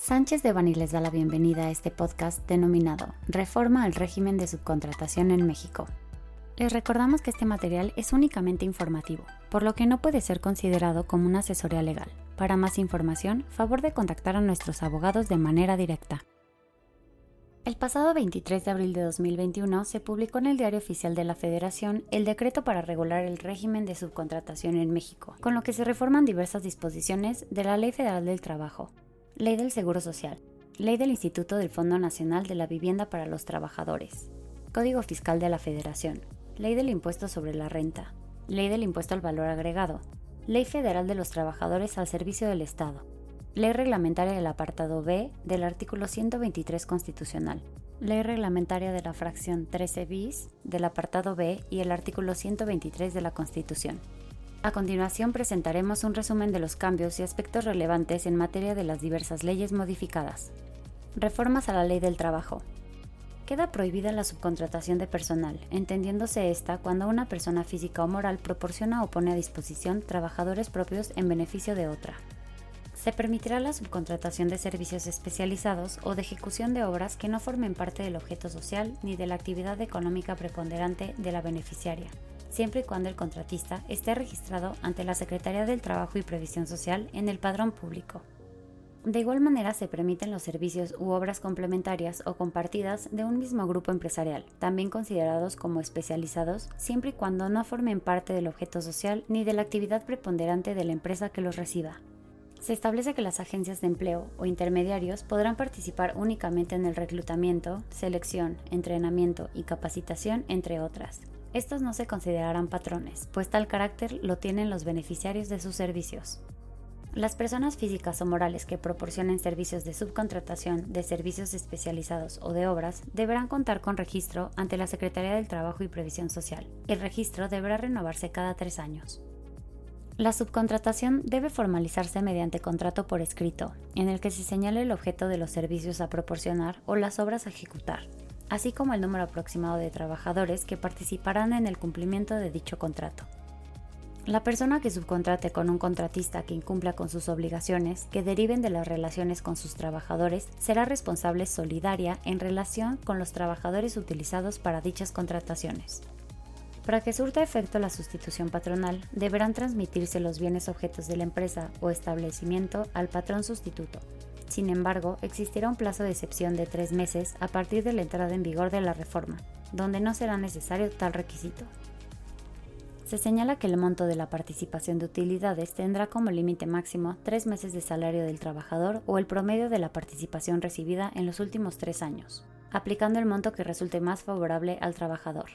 Sánchez de Bani les da la bienvenida a este podcast denominado Reforma al régimen de subcontratación en México. Les recordamos que este material es únicamente informativo, por lo que no puede ser considerado como una asesoría legal. Para más información, favor de contactar a nuestros abogados de manera directa. El pasado 23 de abril de 2021 se publicó en el Diario Oficial de la Federación el decreto para regular el régimen de subcontratación en México, con lo que se reforman diversas disposiciones de la Ley Federal del Trabajo, Ley del Seguro Social, Ley del Instituto del Fondo Nacional de la Vivienda para los Trabajadores, Código Fiscal de la Federación, Ley del Impuesto sobre la Renta, Ley del Impuesto al Valor Agregado, Ley Federal de los Trabajadores al Servicio del Estado, Ley Reglamentaria del Apartado B del artículo 123 constitucional, Ley Reglamentaria de la Fracción 13 bis del Apartado B y el artículo 123 de la Constitución. A continuación presentaremos un resumen de los cambios y aspectos relevantes en materia de las diversas leyes modificadas. Reformas a la Ley del Trabajo. Queda prohibida la subcontratación de personal, entendiéndose esta cuando una persona física o moral proporciona o pone a disposición trabajadores propios en beneficio de otra. Se permitirá la subcontratación de servicios especializados o de ejecución de obras que no formen parte del objeto social ni de la actividad económica preponderante de la beneficiaria, siempre y cuando el contratista esté registrado ante la Secretaría del Trabajo y Previsión Social en el padrón público. De igual manera se permiten los servicios u obras complementarias o compartidas de un mismo grupo empresarial, también considerados como especializados, siempre y cuando no formen parte del objeto social ni de la actividad preponderante de la empresa que los reciba. Se establece que las agencias de empleo o intermediarios podrán participar únicamente en el reclutamiento, selección, entrenamiento y capacitación, entre otras. Estos no se considerarán patrones, pues tal carácter lo tienen los beneficiarios de sus servicios. Las personas físicas o morales que proporcionen servicios de subcontratación de servicios especializados o de obras deberán contar con registro ante la Secretaría del Trabajo y Previsión Social. El registro deberá renovarse cada tres años. La subcontratación debe formalizarse mediante contrato por escrito, en el que se señale el objeto de los servicios a proporcionar o las obras a ejecutar, así como el número aproximado de trabajadores que participarán en el cumplimiento de dicho contrato. La persona que subcontrate con un contratista que incumpla con sus obligaciones que deriven de las relaciones con sus trabajadores será responsable solidaria en relación con los trabajadores utilizados para dichas contrataciones. Para que surta efecto la sustitución patronal, deberán transmitirse los bienes objetos de la empresa o establecimiento al patrón sustituto. Sin embargo, existirá un plazo de excepción de tres meses a partir de la entrada en vigor de la reforma, donde no será necesario tal requisito. Se señala que el monto de la participación de utilidades tendrá como límite máximo tres meses de salario del trabajador o el promedio de la participación recibida en los últimos tres años, aplicando el monto que resulte más favorable al trabajador.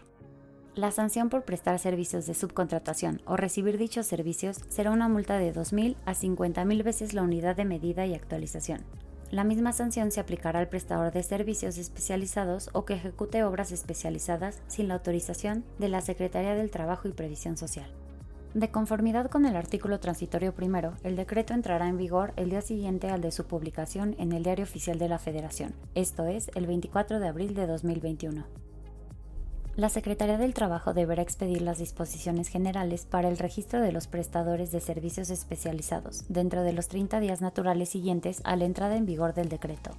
La sanción por prestar servicios de subcontratación o recibir dichos servicios será una multa de 2.000 a 50.000 veces la unidad de medida y actualización. La misma sanción se aplicará al prestador de servicios especializados o que ejecute obras especializadas sin la autorización de la Secretaría del Trabajo y Previsión Social. De conformidad con el artículo transitorio primero, el decreto entrará en vigor el día siguiente al de su publicación en el Diario Oficial de la Federación, esto es, el 24 de abril de 2021. La Secretaría del Trabajo deberá expedir las disposiciones generales para el registro de los prestadores de servicios especializados dentro de los 30 días naturales siguientes a la entrada en vigor del decreto.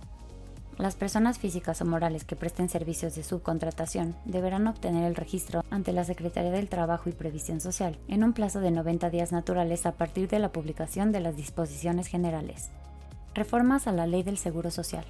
Las personas físicas o morales que presten servicios de subcontratación deberán obtener el registro ante la Secretaría del Trabajo y Previsión Social en un plazo de 90 días naturales a partir de la publicación de las disposiciones generales. Reformas a la Ley del Seguro Social.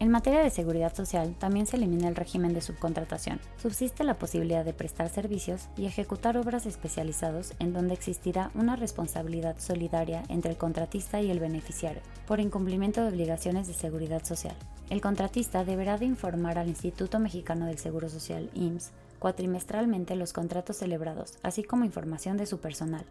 En materia de seguridad social, también se elimina el régimen de subcontratación. Subsiste la posibilidad de prestar servicios y ejecutar obras especializados en donde existirá una responsabilidad solidaria entre el contratista y el beneficiario por incumplimiento de obligaciones de seguridad social. El contratista deberá de informar al Instituto Mexicano del Seguro Social, IMSS, cuatrimestralmente los contratos celebrados, así como información de su personal.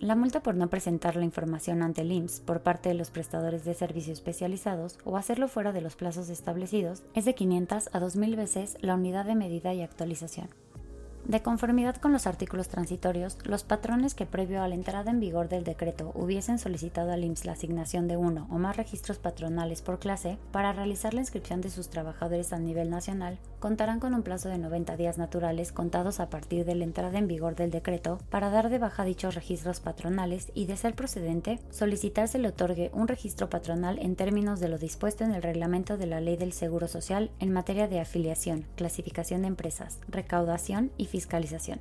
La multa por no presentar la información ante el IMSS por parte de los prestadores de servicios especializados o hacerlo fuera de los plazos establecidos es de 500 a 2.000 veces la unidad de medida y actualización. De conformidad con los artículos transitorios, los patrones que previo a la entrada en vigor del decreto hubiesen solicitado al IMSS la asignación de uno o más registros patronales por clase para realizar la inscripción de sus trabajadores a nivel nacional, contarán con un plazo de 90 días naturales contados a partir de la entrada en vigor del decreto para dar de baja dichos registros patronales y, de ser procedente, solicitar se le otorgue un registro patronal en términos de lo dispuesto en el reglamento de la Ley del Seguro Social en materia de afiliación, clasificación de empresas, recaudación y fiscalización.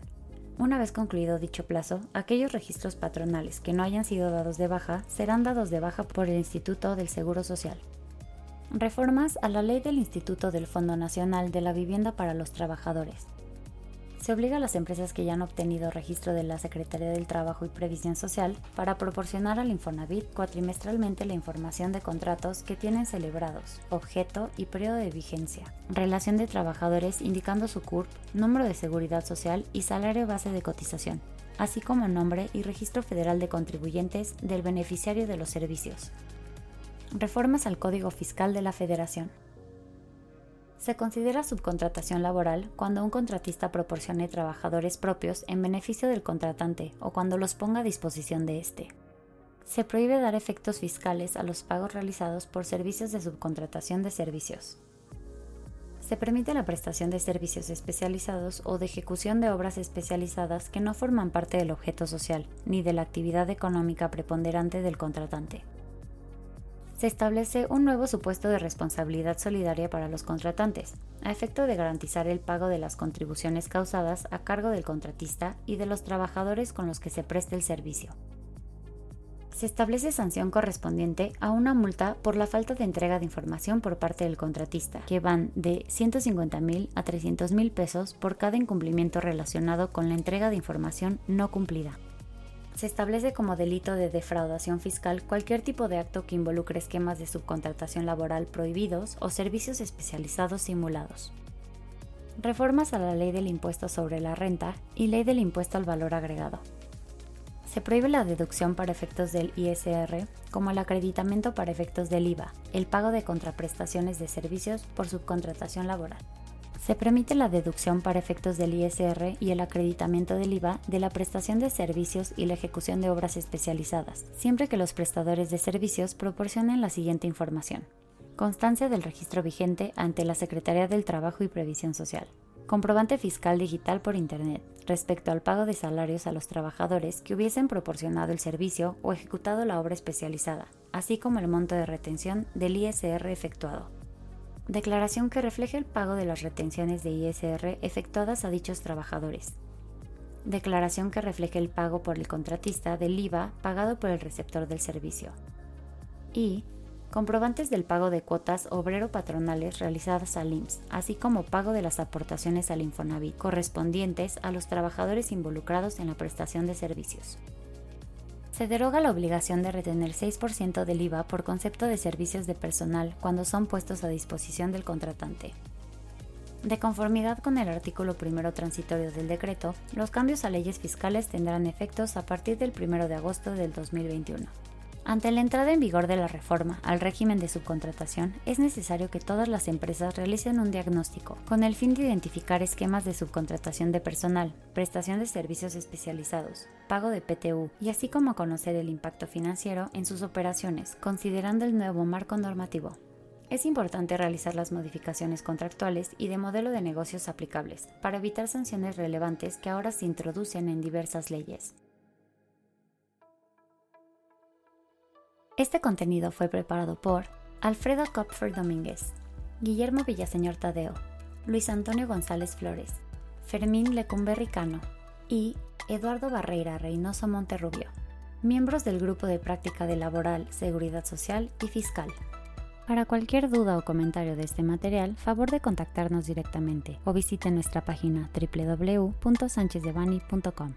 Una vez concluido dicho plazo, aquellos registros patronales que no hayan sido dados de baja serán dados de baja por el Instituto del Seguro Social. Reformas a la Ley del Instituto del Fondo Nacional de la Vivienda para los Trabajadores se obliga a las empresas que ya han obtenido registro de la Secretaría del Trabajo y Previsión Social para proporcionar al Infonavit cuatrimestralmente la información de contratos que tienen celebrados, objeto y periodo de vigencia, relación de trabajadores indicando su CURP, número de seguridad social y salario base de cotización, así como nombre y registro federal de contribuyentes del beneficiario de los servicios. Reformas al Código Fiscal de la Federación. Se considera subcontratación laboral cuando un contratista proporcione trabajadores propios en beneficio del contratante o cuando los ponga a disposición de éste. Se prohíbe dar efectos fiscales a los pagos realizados por servicios de subcontratación de servicios. Se permite la prestación de servicios especializados o de ejecución de obras especializadas que no forman parte del objeto social ni de la actividad económica preponderante del contratante se establece un nuevo supuesto de responsabilidad solidaria para los contratantes, a efecto de garantizar el pago de las contribuciones causadas a cargo del contratista y de los trabajadores con los que se preste el servicio. Se establece sanción correspondiente a una multa por la falta de entrega de información por parte del contratista, que van de 150 mil a 300 mil pesos por cada incumplimiento relacionado con la entrega de información no cumplida se establece como delito de defraudación fiscal cualquier tipo de acto que involucre esquemas de subcontratación laboral prohibidos o servicios especializados simulados. Reformas a la ley del impuesto sobre la renta y ley del impuesto al valor agregado. Se prohíbe la deducción para efectos del ISR, como el acreditamiento para efectos del IVA, el pago de contraprestaciones de servicios por subcontratación laboral se permite la deducción para efectos del ISR y el acreditamiento del IVA de la prestación de servicios y la ejecución de obras especializadas, siempre que los prestadores de servicios proporcionen la siguiente información. Constancia del registro vigente ante la Secretaría del Trabajo y Previsión Social. Comprobante fiscal digital por Internet respecto al pago de salarios a los trabajadores que hubiesen proporcionado el servicio o ejecutado la obra especializada, así como el monto de retención del ISR efectuado declaración que refleje el pago de las retenciones de ISR efectuadas a dichos trabajadores, declaración que refleje el pago por el contratista del IVA pagado por el receptor del servicio, y comprobantes del pago de cuotas obrero-patronales realizadas al IMSS, así como pago de las aportaciones al Infonavit correspondientes a los trabajadores involucrados en la prestación de servicios. Se deroga la obligación de retener 6% del IVA por concepto de servicios de personal cuando son puestos a disposición del contratante. De conformidad con el artículo primero transitorio del decreto, los cambios a leyes fiscales tendrán efectos a partir del 1 de agosto del 2021. Ante la entrada en vigor de la reforma al régimen de subcontratación, es necesario que todas las empresas realicen un diagnóstico con el fin de identificar esquemas de subcontratación de personal, prestación de servicios especializados, pago de PTU y así como conocer el impacto financiero en sus operaciones, considerando el nuevo marco normativo. Es importante realizar las modificaciones contractuales y de modelo de negocios aplicables para evitar sanciones relevantes que ahora se introducen en diversas leyes. Este contenido fue preparado por Alfredo Kopfer Domínguez, Guillermo Villaseñor Tadeo, Luis Antonio González Flores, Fermín Lecumberri Cano y Eduardo Barreira Reynoso Monterrubio, miembros del Grupo de Práctica de Laboral, Seguridad Social y Fiscal. Para cualquier duda o comentario de este material, favor de contactarnos directamente o visite nuestra página www.sanchezdevani.com.